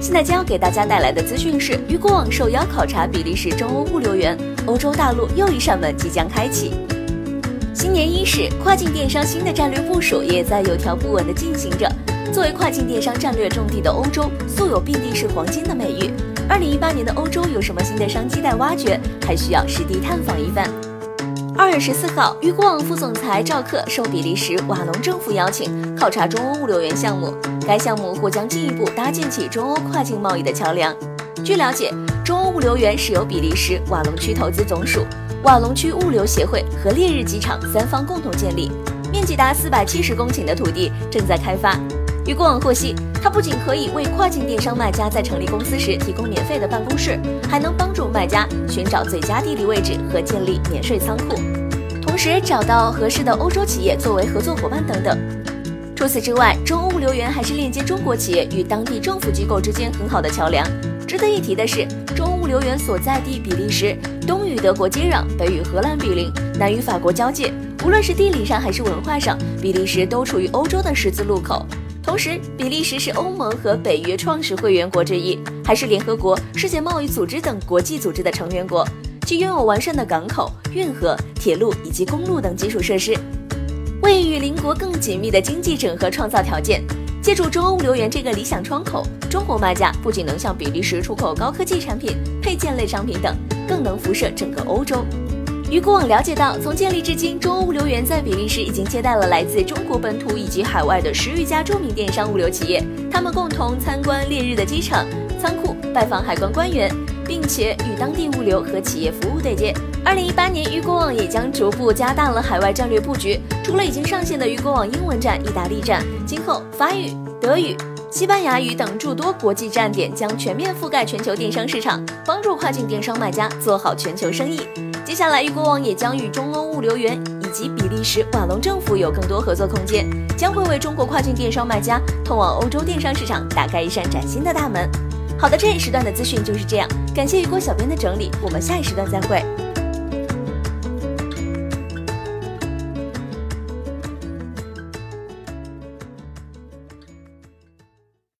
现在将要给大家带来的资讯是：雨果网受邀考察比利时中欧物流园，欧洲大陆又一扇门即将开启。新年伊始，跨境电商新的战略部署也在有条不紊地进行着。作为跨境电商战略重地的欧洲，素有遍地是黄金的美誉。二零一八年的欧洲有什么新的商机待挖掘？还需要实地探访一番。二月十四号，渔国网副总裁赵克受比利时瓦隆政府邀请，考察中欧物流园项目。该项目或将进一步搭建起中欧跨境贸易的桥梁。据了解，中欧物流园是由比利时瓦隆区投资总署、瓦隆区物流协会和烈日机场三方共同建立，面积达四百七十公顷的土地正在开发。渔国网获悉，它不仅可以为跨境电商卖家在成立公司时提供免费的办公室，还能帮助卖家寻找最佳地理位置和建立免税仓库，同时找到合适的欧洲企业作为合作伙伴等等。除此之外，中欧物流园还是链接中国企业与当地政府机构之间很好的桥梁。值得一提的是，中欧物流园所在地比利时东与德国接壤，北与荷兰毗邻，南与法国交界。无论是地理上还是文化上，比利时都处于欧洲的十字路口。同时，比利时是欧盟和北约创始会员国之一，还是联合国、世界贸易组织等国际组织的成员国，其拥有完善的港口、运河、铁路以及公路等基础设施，为与邻国更紧密的经济整合创造条件。借助中欧物流园这个理想窗口，中国卖家不仅能向比利时出口高科技产品、配件类商品等，更能辐射整个欧洲。雨果网了解到，从建立至今，中欧物流园在比利时已经接待了来自中国本土以及海外的十余家著名电商物流企业，他们共同参观烈日的机场、仓库，拜访海关官员，并且与当地物流和企业服务对接。二零一八年，于果网也将逐步加大了海外战略布局，除了已经上线的于果网英文站、意大利站，今后法语、德语。西班牙语等诸多国际站点将全面覆盖全球电商市场，帮助跨境电商卖家做好全球生意。接下来，雨果网也将与中欧物流园以及比利时瓦隆政府有更多合作空间，将会为中国跨境电商卖家通往欧洲电商市场打开一扇崭新的大门。好的，这一时段的资讯就是这样，感谢雨果小编的整理，我们下一时段再会。